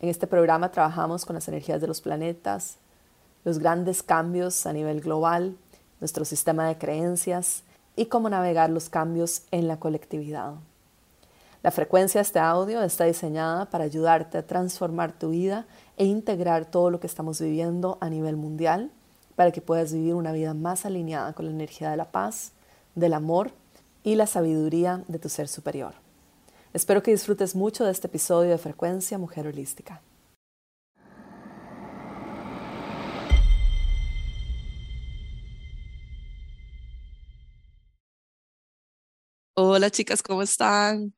En este programa trabajamos con las energías de los planetas, los grandes cambios a nivel global, nuestro sistema de creencias y cómo navegar los cambios en la colectividad. La frecuencia de este audio está diseñada para ayudarte a transformar tu vida e integrar todo lo que estamos viviendo a nivel mundial para que puedas vivir una vida más alineada con la energía de la paz, del amor y la sabiduría de tu ser superior. Espero que disfrutes mucho de este episodio de Frecuencia Mujer Holística. Hola chicas, ¿cómo están?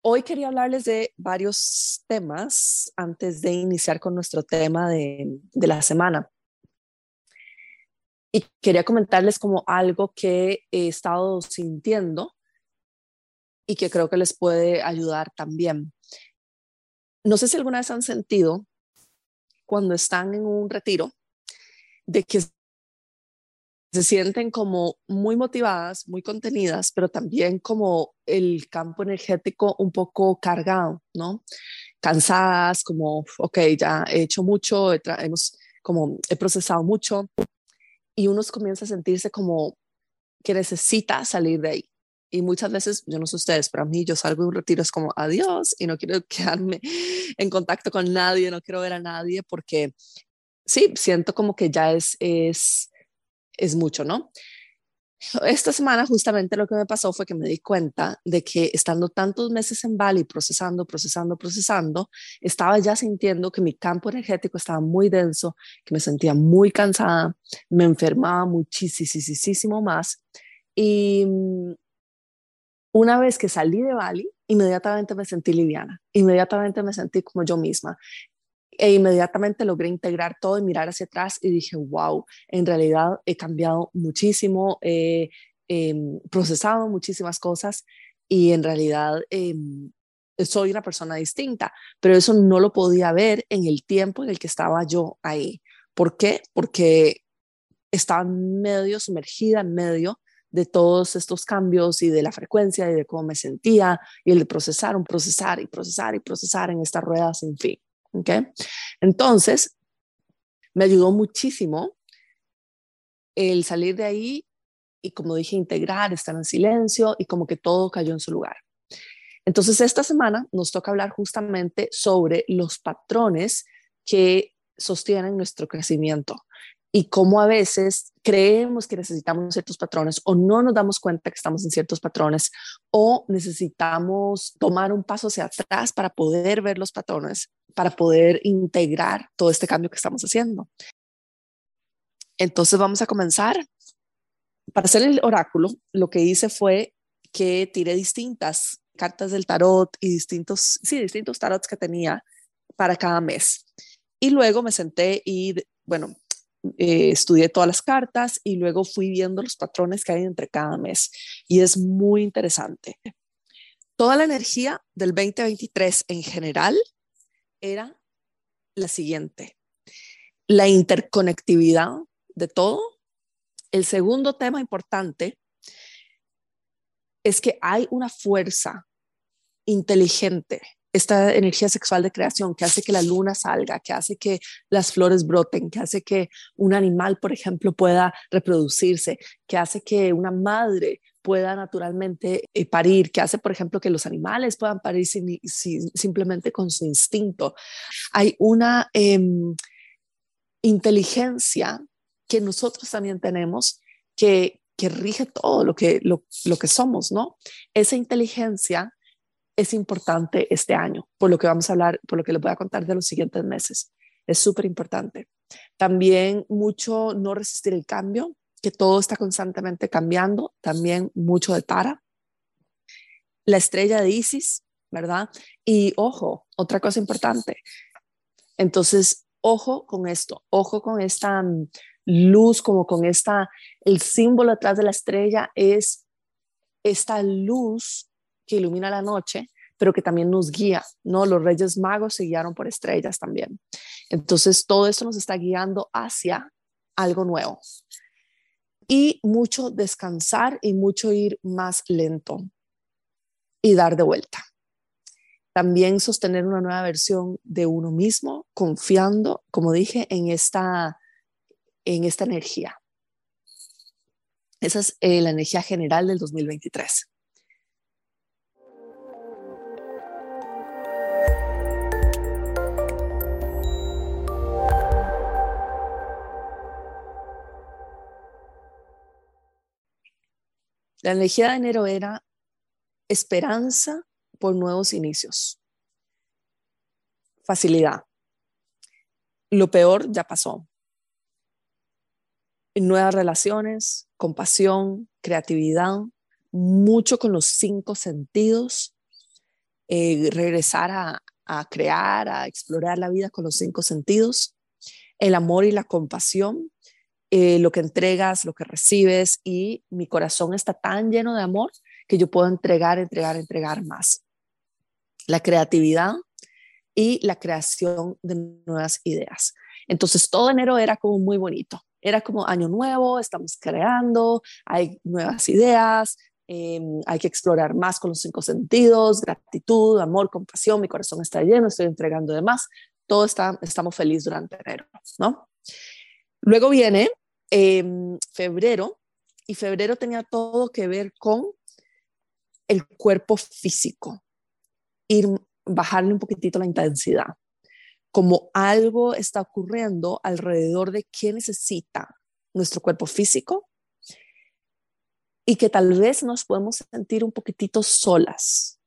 Hoy quería hablarles de varios temas antes de iniciar con nuestro tema de, de la semana. Y quería comentarles como algo que he estado sintiendo y que creo que les puede ayudar también. No sé si alguna vez han sentido cuando están en un retiro de que se sienten como muy motivadas, muy contenidas, pero también como el campo energético un poco cargado, ¿no? Cansadas, como, ok, ya he hecho mucho, hemos, como he procesado mucho, y uno comienza a sentirse como que necesita salir de ahí, y muchas veces, yo no sé ustedes, pero a mí yo salgo de un retiro es como adiós y no quiero quedarme en contacto con nadie, no quiero ver a nadie porque sí, siento como que ya es, es, es mucho, ¿no? Esta semana justamente lo que me pasó fue que me di cuenta de que estando tantos meses en Bali procesando, procesando, procesando, estaba ya sintiendo que mi campo energético estaba muy denso, que me sentía muy cansada, me enfermaba muchísimo más y una vez que salí de Bali, inmediatamente me sentí liviana, inmediatamente me sentí como yo misma e inmediatamente logré integrar todo y mirar hacia atrás y dije, wow, en realidad he cambiado muchísimo, he procesado muchísimas cosas y en realidad em, soy una persona distinta, pero eso no lo podía ver en el tiempo en el que estaba yo ahí. ¿Por qué? Porque estaba medio sumergida en medio de todos estos cambios y de la frecuencia y de cómo me sentía y el de procesar, un procesar y procesar y procesar en esta rueda sin fin. ¿okay? Entonces, me ayudó muchísimo el salir de ahí y, como dije, integrar, estar en silencio y como que todo cayó en su lugar. Entonces, esta semana nos toca hablar justamente sobre los patrones que sostienen nuestro crecimiento y cómo a veces creemos que necesitamos ciertos patrones o no nos damos cuenta que estamos en ciertos patrones o necesitamos tomar un paso hacia atrás para poder ver los patrones, para poder integrar todo este cambio que estamos haciendo. Entonces vamos a comenzar. Para hacer el oráculo, lo que hice fue que tiré distintas cartas del tarot y distintos, sí, distintos tarots que tenía para cada mes. Y luego me senté y, bueno, eh, estudié todas las cartas y luego fui viendo los patrones que hay entre cada mes. Y es muy interesante. Toda la energía del 2023 en general era la siguiente. La interconectividad de todo. El segundo tema importante es que hay una fuerza inteligente esta energía sexual de creación que hace que la luna salga, que hace que las flores broten, que hace que un animal, por ejemplo, pueda reproducirse, que hace que una madre pueda naturalmente eh, parir, que hace, por ejemplo, que los animales puedan parir simplemente con su instinto. Hay una em, inteligencia que nosotros también tenemos que, que rige todo lo que, lo, lo que somos, ¿no? Esa inteligencia es importante este año, por lo que vamos a hablar, por lo que les voy a contar de los siguientes meses. Es súper importante. También mucho no resistir el cambio, que todo está constantemente cambiando, también mucho de Tara. La estrella de Isis, ¿verdad? Y ojo, otra cosa importante, Entonces, ojo con esto, ojo con esta mm, luz, como con esta, el símbolo detrás de la estrella es esta luz que ilumina la noche, pero que también nos guía, ¿no? Los reyes magos se guiaron por estrellas también. Entonces, todo esto nos está guiando hacia algo nuevo. Y mucho descansar y mucho ir más lento y dar de vuelta. También sostener una nueva versión de uno mismo, confiando, como dije, en esta, en esta energía. Esa es eh, la energía general del 2023. La energía de enero era esperanza por nuevos inicios, facilidad. Lo peor ya pasó. Nuevas relaciones, compasión, creatividad, mucho con los cinco sentidos, eh, regresar a, a crear, a explorar la vida con los cinco sentidos, el amor y la compasión, eh, lo que entregas, lo que recibes y mi corazón está tan lleno de amor que yo puedo entregar, entregar, entregar más. La creatividad y la creación de nuevas ideas. Entonces todo enero era como muy bonito. Era como año nuevo, estamos creando, hay nuevas ideas, em, hay que explorar más con los cinco sentidos, gratitud, amor, compasión, mi corazón está lleno, estoy entregando de más, todo está, estamos felices durante enero, ¿no? Luego viene em, febrero y febrero tenía todo que ver con el cuerpo físico, ir bajarle un poquitito la intensidad, como algo está ocurriendo alrededor de qué necesita nuestro cuerpo físico y que tal vez nos podemos sentir un poquitito solas,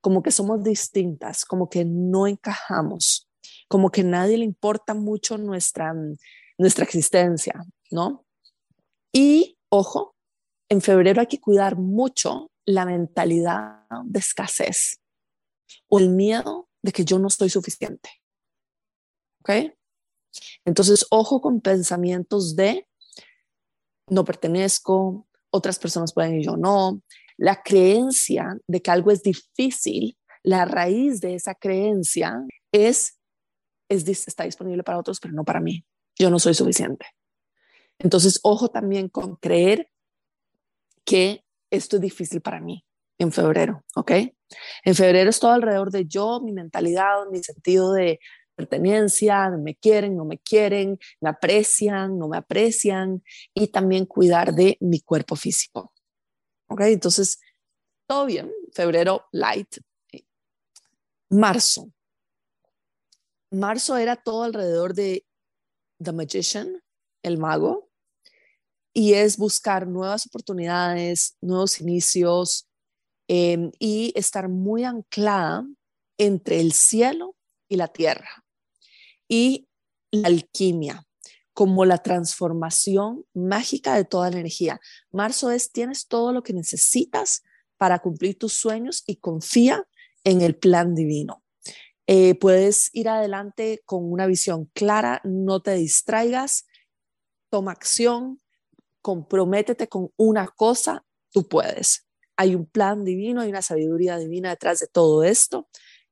como que somos distintas, como que no encajamos, como que nadie le importa mucho nuestra nuestra existencia, ¿no? Y, ojo, en febrero hay que cuidar mucho la mentalidad de escasez o el miedo de que yo no estoy suficiente. ¿Ok? Entonces, ojo con pensamientos de no pertenezco, otras personas pueden y yo no. La creencia de que algo es difícil, la raíz de esa creencia es, es está disponible para otros, pero no para mí yo no soy suficiente. Entonces, ojo también con creer que esto es difícil para mí en febrero, ¿ok? En febrero es todo alrededor de yo, mi mentalidad, mi sentido de pertenencia, me quieren, no me quieren, me aprecian, no me aprecian, y también cuidar de mi cuerpo físico, ¿ok? Entonces, todo bien, febrero light. Marzo. Marzo era todo alrededor de The Magician, el mago, y es buscar nuevas oportunidades, nuevos inicios em, y estar muy anclada entre el cielo y la tierra. Y la alquimia, como la transformación mágica de toda la energía. Marzo es, tienes todo lo que necesitas para cumplir tus sueños y confía en el plan divino. Eh, puedes ir adelante con una visión clara, no te distraigas, toma acción, comprométete con una cosa, tú puedes. Hay un plan divino, hay una sabiduría divina detrás de todo esto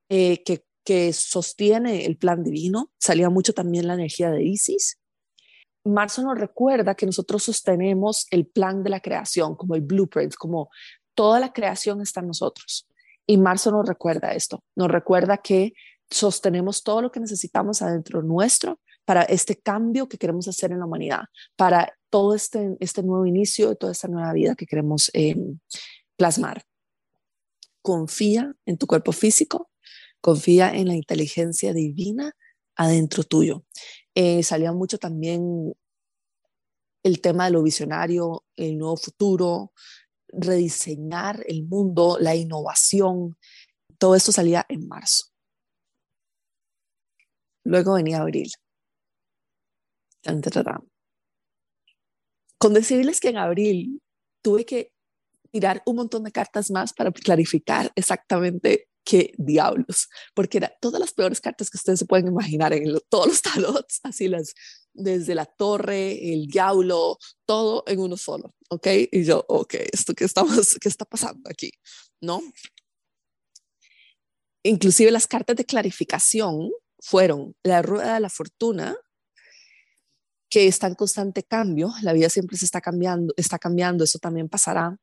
eh, que, sostiene el plan divino. Salía mucho también la energía de Isis. Marzo nos recuerda que nosotros sostenemos el plan de la creación, como el blueprint, como toda la creación está en nosotros. Y marzo nos recuerda esto, nos recuerda que sostenemos todo lo que necesitamos adentro nuestro para este cambio que queremos hacer en la humanidad, para todo este, este nuevo inicio toda esta nueva vida que queremos em, plasmar. Confía en tu cuerpo físico, confía en la inteligencia divina adentro tuyo. Eh, salía mucho también el tema de lo visionario, el nuevo futuro, rediseñar el mundo, la innovación, todo esto salía en marzo. Luego venía abril. Con decirles que en abril tuve que tirar un montón de cartas más para clarificar exactamente qué diablos, porque era todas las peores cartas que ustedes se pueden imaginar en todos los tarots, así las, desde la torre, el diablo, todo en uno solo, ¿ok? Y yo, ok, ¿esto qué, estamos, qué está pasando aquí? ¿No? Inclusive las cartas de clarificación fueron la rueda de la fortuna, que está en constante cambio, la vida siempre se está cambiando, está cambiando, eso también pasará.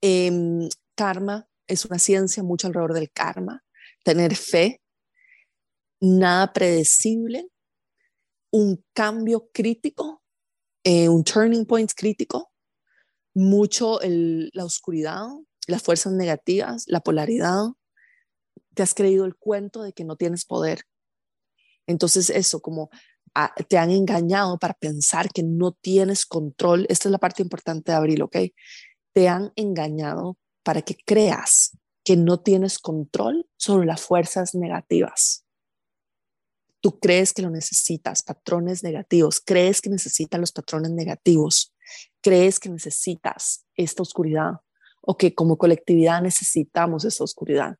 Em, karma es una ciencia mucho alrededor del karma, tener fe, nada predecible, un cambio crítico, eh, un turning point crítico, mucho la oscuridad, las fuerzas negativas, la polaridad. Te has creído el cuento de que no tienes poder. Entonces eso, como te han engañado para pensar que no tienes control. Esta es la parte importante de abril, ¿ok? Te han engañado para que creas que no tienes control sobre las fuerzas negativas. Tú crees que lo necesitas, patrones negativos, crees que necesitas los patrones negativos, crees que necesitas esta oscuridad o que como colectividad necesitamos esa oscuridad.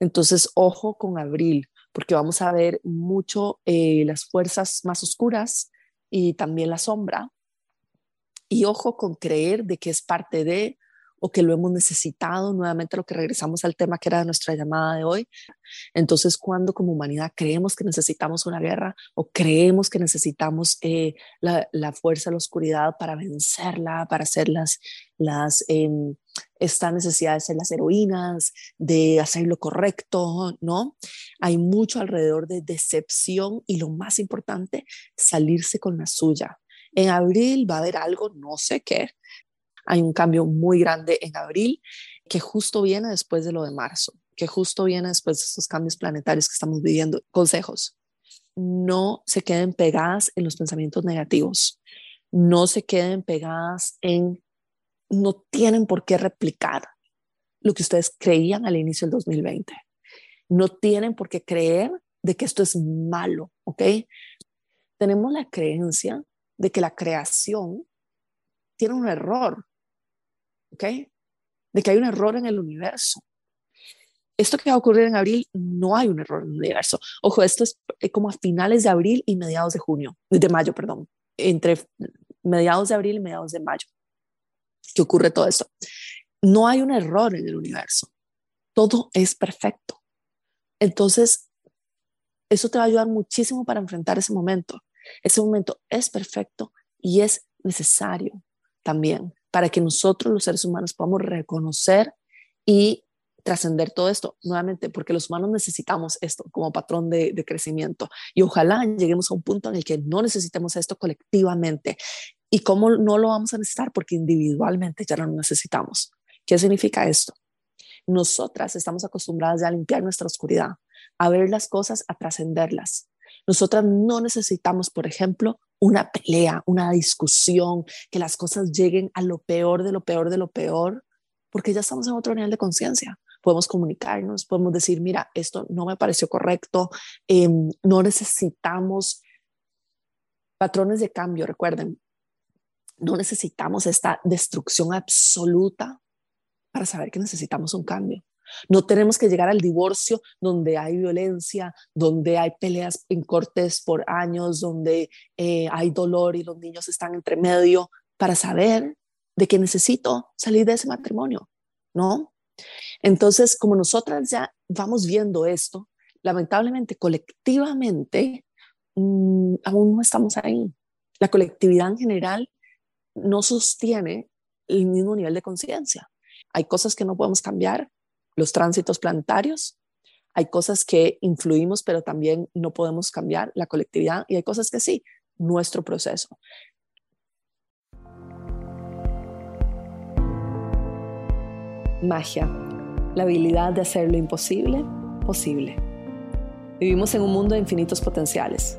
Entonces, ojo con abril, porque vamos a ver mucho eh, las fuerzas más oscuras y también la sombra. Y ojo con creer de que es parte de o que lo hemos necesitado, nuevamente lo que regresamos al tema que era nuestra llamada de hoy. Entonces, cuando como humanidad creemos que necesitamos una guerra o creemos que necesitamos eh, la, la, fuerza la oscuridad para vencerla, para hacer las, las em, esta necesidad de ser las heroínas, de hacer lo correcto, ¿no? Hay mucho alrededor de decepción y lo más importante, salirse con la suya. En abril va a haber algo, no sé qué, hay un cambio muy grande en abril que justo viene después de lo de marzo, que justo viene después de estos cambios planetarios que estamos viviendo. Consejos, no se queden pegadas en los pensamientos negativos, no se queden pegadas en, no tienen por qué replicar lo que ustedes creían al inicio del 2020. No tienen por qué creer de que esto es malo, ¿ok? Tenemos la creencia de que la creación tiene un error ¿ok? De que hay un error en el universo. Esto que va a ocurrir en abril, no hay un error en el universo. Ojo, esto es eh, como a finales de abril y mediados de junio, de mayo, perdón, entre mediados de abril y mediados de mayo, que ocurre todo esto. No hay un error en el universo. Todo es perfecto. Entonces, eso te va a ayudar muchísimo para enfrentar ese momento. Ese momento es perfecto y es necesario también para que nosotros los seres humanos podamos reconocer y trascender todo esto nuevamente, porque los humanos necesitamos esto como patrón de, crecimiento y ojalá lleguemos a un punto en el que no necesitemos esto colectivamente. ¿Y cómo no lo vamos a necesitar? Porque individualmente ya no lo necesitamos. ¿Qué significa esto? Nosotras estamos acostumbradas ya a limpiar nuestra oscuridad, a ver las cosas, a trascenderlas. Nosotras no necesitamos, por ejemplo, una pelea, una discusión, que las cosas lleguen a lo peor de lo peor de lo peor, porque ya estamos en otro nivel de conciencia. Podemos comunicarnos, podemos decir, mira, esto no me pareció correcto, em, no necesitamos patrones de cambio, recuerden, no necesitamos esta destrucción absoluta para saber que necesitamos un cambio. No tenemos que llegar al divorcio donde hay violencia, donde hay peleas en cortes por años, donde eh, hay dolor y los niños están entre medio para saber de que necesito salir de ese matrimonio, ¿no? Entonces, como nosotras ya vamos viendo esto, lamentablemente colectivamente mm, aún no estamos ahí. La colectividad en general no sostiene el mismo nivel de conciencia. Hay cosas que no podemos cambiar, los tránsitos planetarios. Hay cosas que influimos, pero también no podemos cambiar la colectividad y hay cosas que sí, nuestro proceso. Magia, la habilidad de hacer lo imposible posible. Vivimos en un mundo de infinitos potenciales,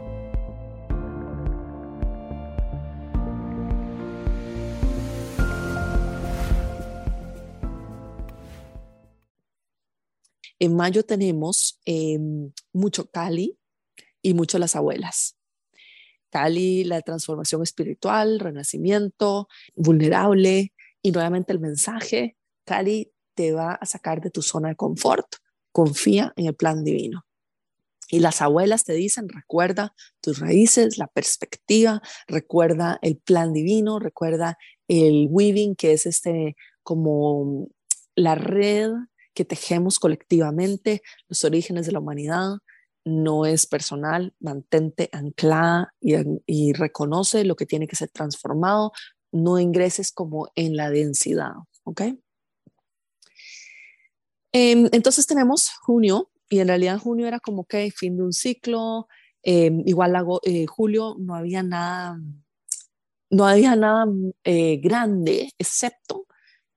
En mayo tenemos em, mucho Cali y mucho las abuelas. Cali, la transformación espiritual, renacimiento, vulnerable y nuevamente el mensaje, Cali te va a sacar de tu zona de confort, confía en el plan divino. Y las abuelas te dicen, recuerda tus raíces, la perspectiva, recuerda el plan divino, recuerda el weaving, que es este como la red que tejemos colectivamente, los orígenes de la humanidad, no es personal, mantente anclada y, reconoce lo que tiene que ser transformado, no ingreses como en la densidad, ¿ok? Em, entonces tenemos junio y en realidad junio era como que fin de un ciclo, em, igual hago, eh, julio no había nada, no había nada eh, grande, excepto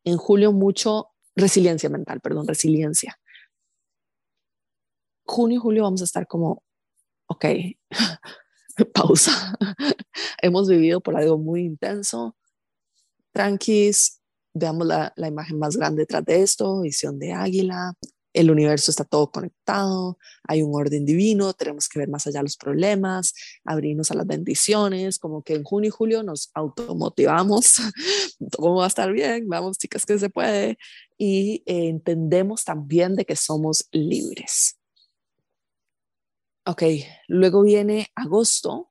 en julio mucho resiliencia mental, perdón, resiliencia junio julio vamos a estar como, ok, pausa. Hemos vivido por algo muy intenso. Tranquis, veamos la, la imagen más grande detrás de esto, visión de águila. El universo está todo conectado, hay un orden divino, tenemos que ver más allá los problemas, abrirnos a las bendiciones, como que en junio y julio nos automotivamos, todo va a estar bien, vamos chicas que se puede, y eh, entendemos también de que somos libres. Ok, luego viene agosto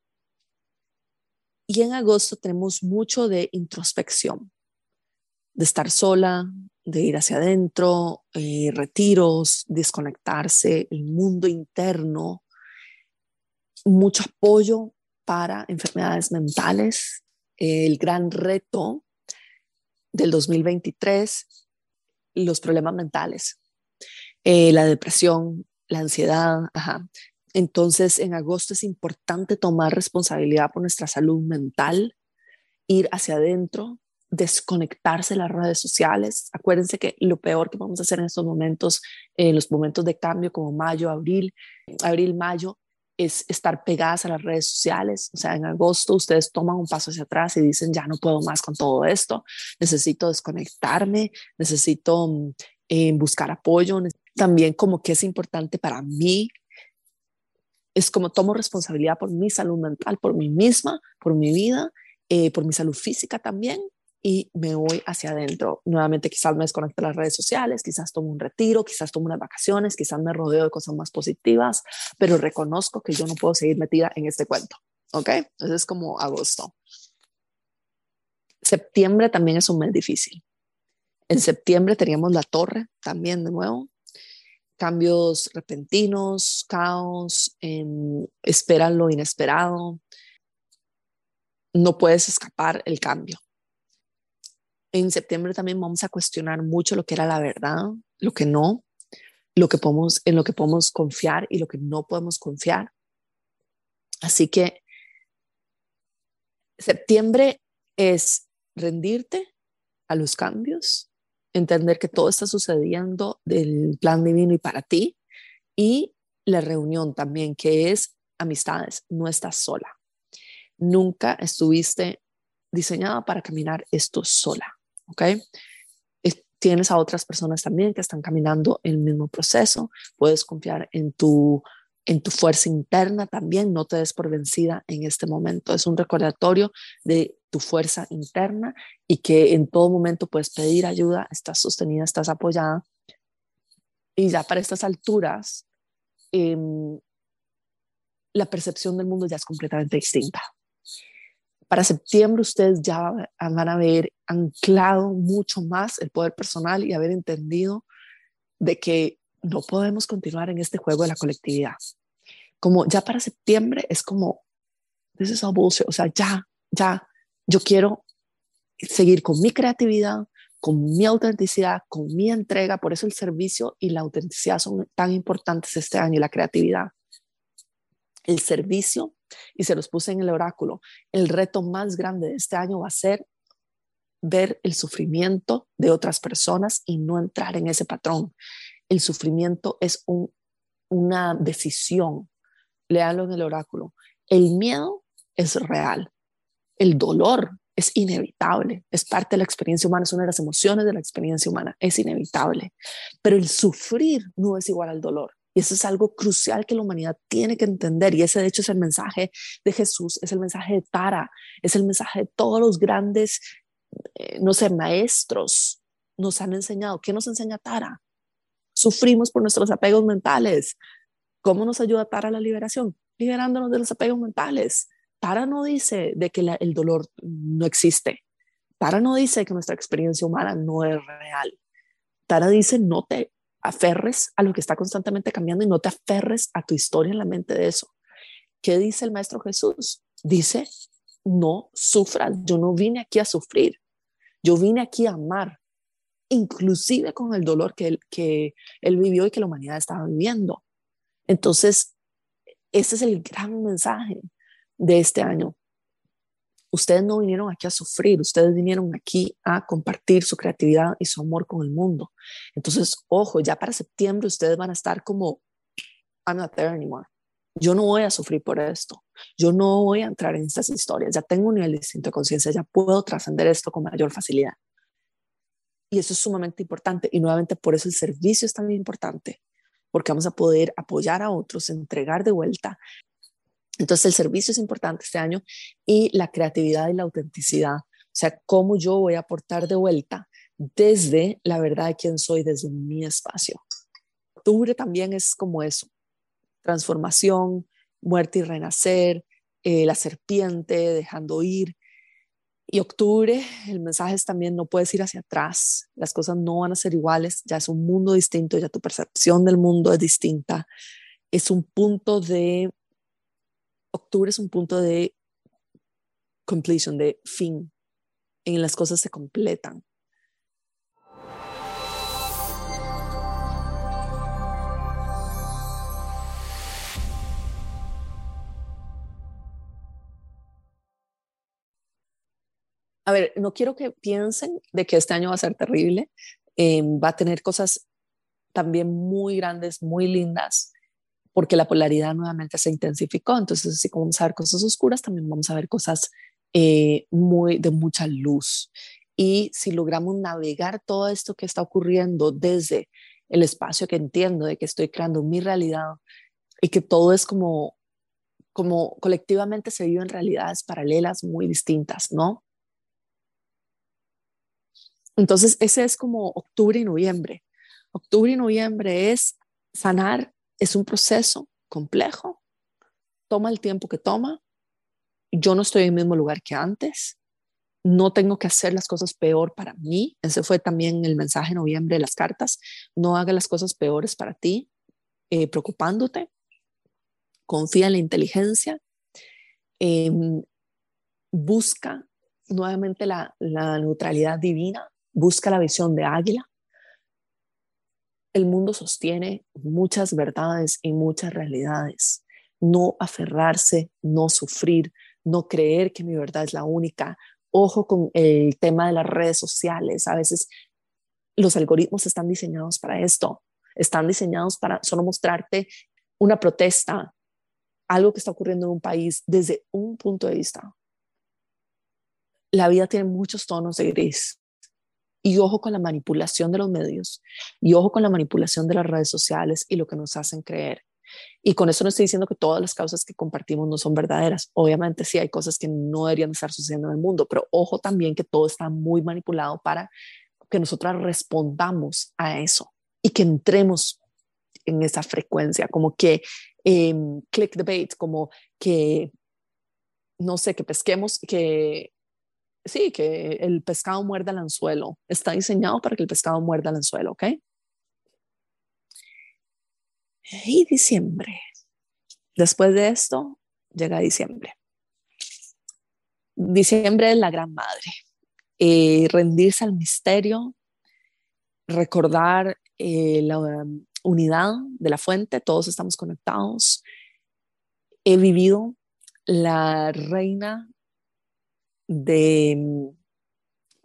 y en agosto tenemos mucho de introspección, de estar sola, de ir hacia adentro, eh, retiros, desconectarse, el mundo interno, mucho apoyo para enfermedades mentales, el gran reto del 2023, los problemas mentales, eh, la depresión, la ansiedad. Entonces, en agosto es importante tomar responsabilidad por nuestra salud mental, ir hacia adentro, desconectarse de las redes sociales. Acuérdense que lo peor que vamos a hacer en estos momentos, en los momentos de cambio como mayo, abril, abril, mayo, es estar pegadas a las redes sociales. O sea, en agosto ustedes toman un paso hacia atrás y dicen, ya no puedo más con todo esto, necesito desconectarme, necesito mm, eh, buscar apoyo. También como que es importante para mí es como tomo responsabilidad por mi salud mental, por mí misma, por mi vida, eh, por mi salud física también y me voy hacia adentro. Nuevamente quizás me desconecto de las redes sociales, quizás tomo un retiro, quizás tomo unas vacaciones, quizás me rodeo de cosas más positivas, pero reconozco que yo no puedo seguir metida en este cuento. ¿Ok? Entonces es como agosto. Septiembre también es un mes difícil. En septiembre teníamos la torre también de nuevo cambios repentinos, caos, eh, espera lo inesperado. No puedes escapar el cambio. En septiembre también vamos a cuestionar mucho lo que era la verdad, lo que no, lo que podemos, en lo que podemos confiar y lo que no podemos confiar. Así que septiembre es rendirte a los cambios, entender que todo está sucediendo del plan divino y para ti. Y la reunión también, que es amistades, no estás sola. Nunca estuviste diseñada para caminar esto sola, ¿ok? Tienes a otras personas también que están caminando el mismo proceso. Puedes confiar en tu en tu fuerza interna también, no te des por vencida en este momento. Es un recordatorio de tu fuerza interna y que en todo momento puedes pedir ayuda, estás sostenida, estás apoyada. Y ya para estas alturas, em, la percepción del mundo ya es completamente distinta. Para septiembre ustedes ya van a haber anclado mucho más el poder personal y haber entendido de que no podemos continuar en este juego de la colectividad. Como ya para septiembre es como, this is all bullshit, o sea, ya, ya, yo quiero seguir con mi creatividad, con mi autenticidad, con mi entrega. Por eso el servicio y la autenticidad son tan importantes este año y la creatividad. El servicio, y se los puse en el oráculo, el reto más grande de este año va a ser ver el sufrimiento de otras personas y no entrar en ese patrón. El sufrimiento es una decisión. Leanlo en el oráculo. El miedo es real el dolor es inevitable, es parte de la experiencia humana, es una de las emociones de la experiencia humana, es inevitable. Pero el sufrir no es igual al dolor. Y eso es algo crucial que la humanidad tiene que entender. Y ese, de hecho, es el mensaje de Jesús, es el mensaje de Tara, es el mensaje de todos los grandes, eh, no sé, maestros. Nos han enseñado. ¿Qué nos enseña Tara? Sufrimos por nuestros apegos mentales. ¿Cómo nos ayuda Tara a la liberación? Liberándonos de los apegos mentales. Tara no dice de que el dolor no existe. Tara no dice que nuestra experiencia humana no es real. Tara dice no te aferres a lo que está constantemente cambiando y no te aferres a tu historia en la mente de eso. ¿Qué dice el Maestro Jesús? Dice, no sufras, yo no vine aquí a sufrir, yo vine aquí a amar, inclusive con el dolor que él, que él vivió y que la humanidad estaba viviendo. Entonces, ese es el gran mensaje de este año. Ustedes no vinieron aquí a sufrir, ustedes vinieron aquí a compartir su creatividad y su amor con el mundo. Entonces, ojo, ya para septiembre ustedes van a estar como, I'm not there anymore. Yo no voy a sufrir por esto. Yo no voy a entrar en estas historias. Ya tengo un nivel distinto de conciencia, ya puedo trascender esto con mayor facilidad. Y eso es sumamente importante. Y nuevamente por eso el servicio es tan importante, porque vamos a poder apoyar a otros, entregar de vuelta entonces el servicio es importante este año y la creatividad y la autenticidad. O sea, cómo yo voy a aportar de vuelta desde la verdad de quién soy, desde mi espacio. Octubre también es como eso, transformación, muerte y renacer, eh, la serpiente, dejando ir. Y octubre, el mensaje es también no puedes ir hacia atrás, las cosas no van a ser iguales, ya es un mundo distinto, ya tu percepción del mundo es distinta, es un punto de octubre es un punto de completion, de fin, en las cosas se completan. A ver, no quiero que piensen de que este año va a ser terrible. Em, va a tener cosas también muy grandes, muy lindas porque la polaridad nuevamente se intensificó. Entonces, así como vamos a ver cosas oscuras, también vamos a ver cosas eh, muy de mucha luz. Y si logramos navegar todo esto que está ocurriendo desde el espacio que entiendo de que estoy creando mi realidad y que todo es como como colectivamente se viven realidades paralelas muy distintas, ¿no? Entonces, ese es como octubre y noviembre. Octubre y noviembre es sanar es un proceso complejo, toma el tiempo que toma, yo no estoy en el mismo lugar que antes, no tengo que hacer las cosas peor para mí, ese fue también el mensaje en noviembre de las cartas, no haga las cosas peores para ti, eh, preocupándote, confía en la inteligencia, em, busca nuevamente la, la neutralidad divina, busca la visión de águila, el mundo sostiene muchas verdades y muchas realidades. No aferrarse, no sufrir, no creer que mi verdad es la única. Ojo con el tema de las redes sociales. A veces los algoritmos están diseñados para esto. Están diseñados para solo mostrarte una protesta, algo que está ocurriendo en un país desde un punto de vista. La vida tiene muchos tonos de gris y ojo con la manipulación de los medios, y ojo con la manipulación de las redes sociales y lo que nos hacen creer. Y con eso no estoy diciendo que todas las causas que compartimos no son verdaderas. Obviamente sí hay cosas que no deberían estar sucediendo en el mundo, pero ojo también que todo está muy manipulado para que nosotras respondamos a eso y que entremos en esa frecuencia, como que eh, click debate, como que, no sé, que pesquemos, que sí, que el pescado muerda el anzuelo. Está diseñado para que el pescado muerda el anzuelo, ¿ok? Y diciembre. Después de esto, llega diciembre. Diciembre es la gran madre. Eh, rendirse al misterio, recordar eh, la um, unidad de la fuente, todos estamos conectados. He vivido la reina de mm,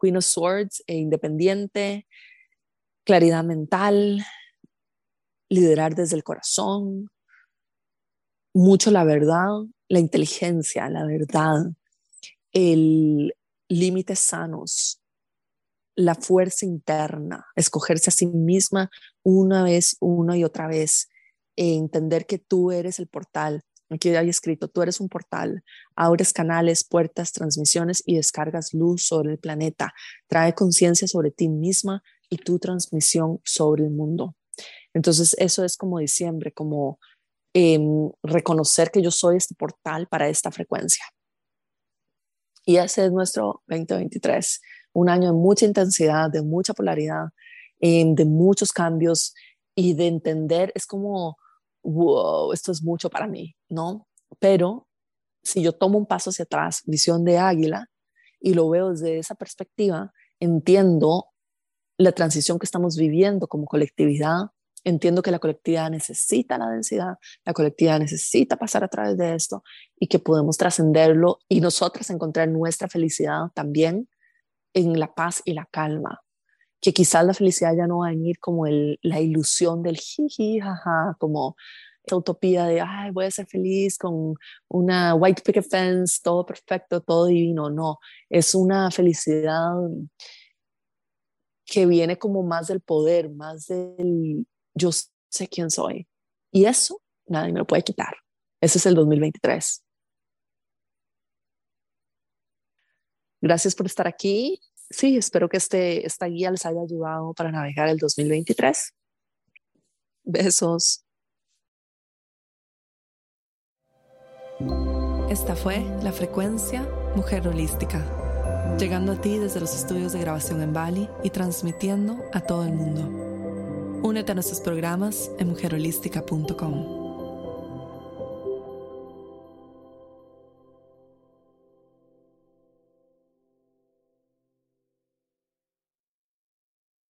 Queen of Swords e independiente, claridad mental, liderar desde el corazón, mucho la verdad, la inteligencia, la verdad, el límites sanos, la fuerza interna, escogerse a sí misma una vez, una y otra vez, e entender que tú eres el portal. Aquí hay escrito, tú eres un portal, abres canales, puertas, transmisiones y descargas luz sobre el planeta. Trae conciencia sobre ti misma y tu transmisión sobre el mundo. Entonces, eso es como diciembre, como em, reconocer que yo soy este portal para esta frecuencia. Y ese es nuestro 2023, un año de mucha intensidad, de mucha polaridad, em, de muchos cambios y de entender, es como, wow, esto es mucho para mí, ¿no? Pero si yo tomo un paso hacia atrás, visión de águila, y lo veo desde esa perspectiva, entiendo la transición que estamos viviendo como colectividad, entiendo que la colectividad necesita la densidad, la colectividad necesita pasar a través de esto y que podemos trascenderlo y nosotras encontrar nuestra felicidad también en la paz y la calma. Que quizás la felicidad ya no va a venir como la ilusión del jiji, jaja, como esta utopía de, ay, voy a ser feliz con una white picket fence, todo perfecto, todo divino. No, es una felicidad que viene como más del poder, más del, yo sé quién soy. Y eso nadie me lo puede quitar. Ese es el 2023. Gracias por estar aquí. Sí, espero que este, esta guía les haya ayudado para navegar el 2023. Besos. Esta fue la frecuencia Mujer Holística, llegando a ti desde los estudios de grabación en Bali y transmitiendo a todo el mundo. Únete a nuestros programas en mujerholística.com.